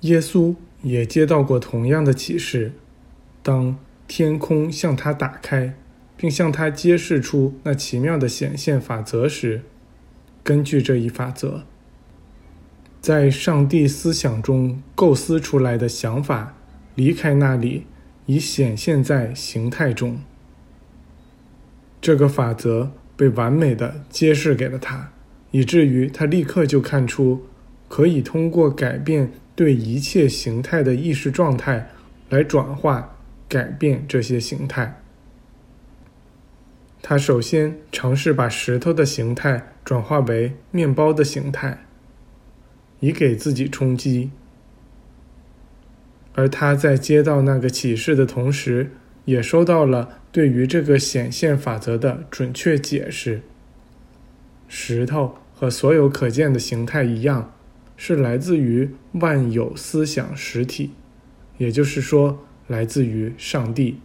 耶稣也接到过同样的启示。当天空向他打开，并向他揭示出那奇妙的显现法则时，根据这一法则，在上帝思想中构思出来的想法，离开那里，已显现在形态中。这个法则被完美的揭示给了他，以至于他立刻就看出，可以通过改变对一切形态的意识状态，来转化、改变这些形态。他首先尝试把石头的形态转化为面包的形态，以给自己冲击。而他在接到那个启示的同时，也收到了对于这个显现法则的准确解释。石头和所有可见的形态一样，是来自于万有思想实体，也就是说，来自于上帝。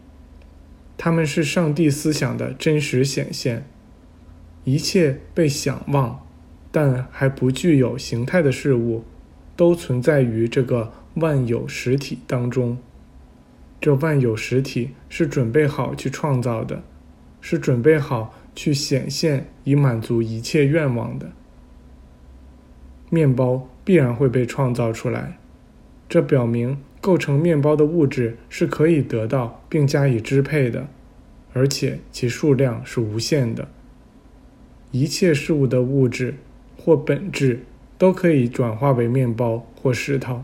他们是上帝思想的真实显现。一切被想望，但还不具有形态的事物，都存在于这个万有实体当中。这万有实体是准备好去创造的，是准备好去显现以满足一切愿望的。面包必然会被创造出来，这表明构成面包的物质是可以得到并加以支配的，而且其数量是无限的。一切事物的物质或本质都可以转化为面包或石头。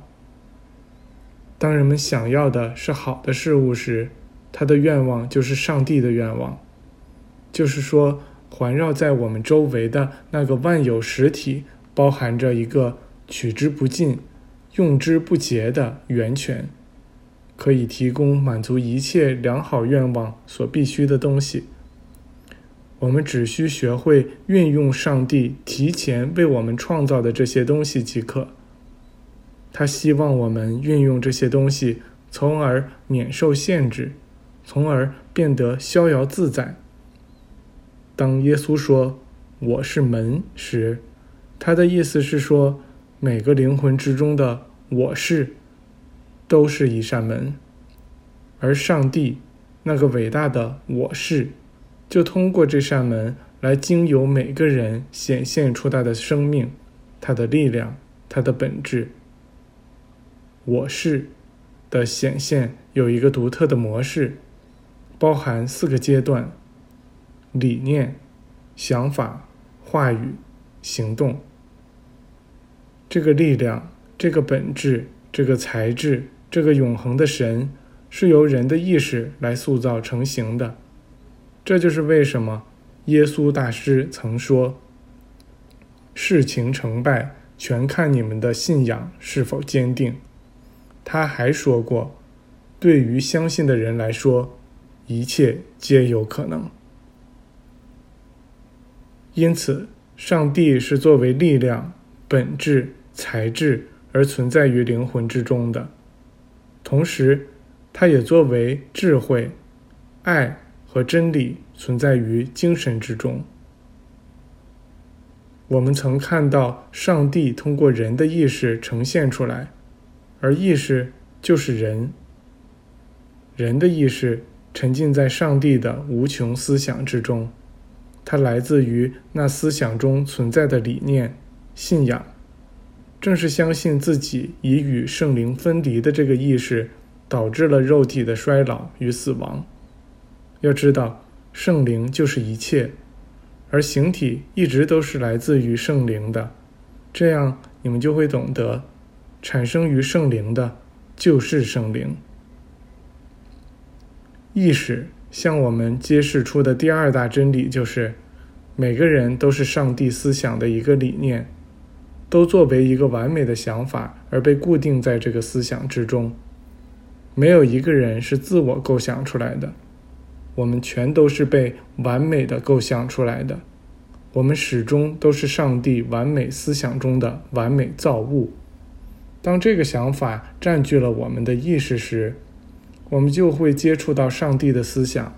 当人们想要的是好的事物时，他的愿望就是上帝的愿望，就是说，环绕在我们周围的那个万有实体，包含着一个取之不尽、用之不竭的源泉，可以提供满足一切良好愿望所必须的东西。我们只需学会运用上帝提前为我们创造的这些东西即可。他希望我们运用这些东西，从而免受限制，从而变得逍遥自在。当耶稣说“我是门”时，他的意思是说，每个灵魂之中的“我是”都是一扇门，而上帝那个伟大的“我是”，就通过这扇门来经由每个人显现出他的生命、他的力量、他的本质。我是的显现有一个独特的模式，包含四个阶段：理念、想法、话语、行动。这个力量、这个本质、这个材质、这个永恒的神，是由人的意识来塑造成型的。这就是为什么耶稣大师曾说：“事情成败，全看你们的信仰是否坚定。”他还说过：“对于相信的人来说，一切皆有可能。因此，上帝是作为力量、本质、材质而存在于灵魂之中的，同时，它也作为智慧、爱和真理存在于精神之中。我们曾看到上帝通过人的意识呈现出来。”而意识就是人，人的意识沉浸在上帝的无穷思想之中，它来自于那思想中存在的理念、信仰。正是相信自己已与圣灵分离的这个意识，导致了肉体的衰老与死亡。要知道，圣灵就是一切，而形体一直都是来自于圣灵的。这样，你们就会懂得。产生于圣灵的，就是圣灵。意识向我们揭示出的第二大真理就是：每个人都是上帝思想的一个理念，都作为一个完美的想法而被固定在这个思想之中。没有一个人是自我构想出来的，我们全都是被完美的构想出来的。我们始终都是上帝完美思想中的完美造物。当这个想法占据了我们的意识时，我们就会接触到上帝的思想，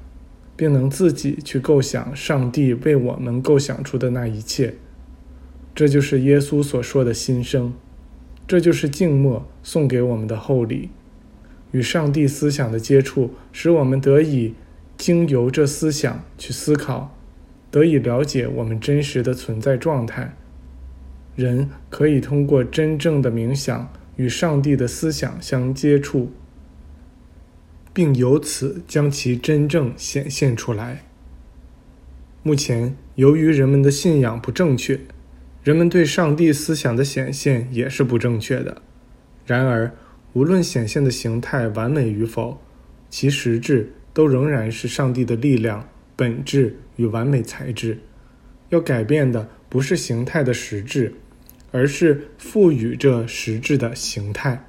并能自己去构想上帝为我们构想出的那一切。这就是耶稣所说的心声，这就是静默送给我们的厚礼。与上帝思想的接触，使我们得以经由这思想去思考，得以了解我们真实的存在状态。人可以通过真正的冥想与上帝的思想相接触，并由此将其真正显现出来。目前，由于人们的信仰不正确，人们对上帝思想的显现也是不正确的。然而，无论显现的形态完美与否，其实质都仍然是上帝的力量本质与完美材质。要改变的不是形态的实质，而是赋予这实质的形态。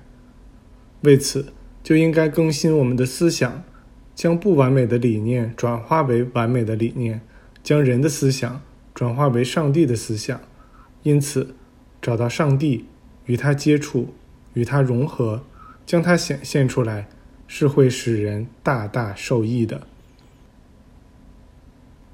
为此，就应该更新我们的思想，将不完美的理念转化为完美的理念，将人的思想转化为上帝的思想。因此，找到上帝，与他接触，与他融合。将他显现出来，是会使人大大受益的。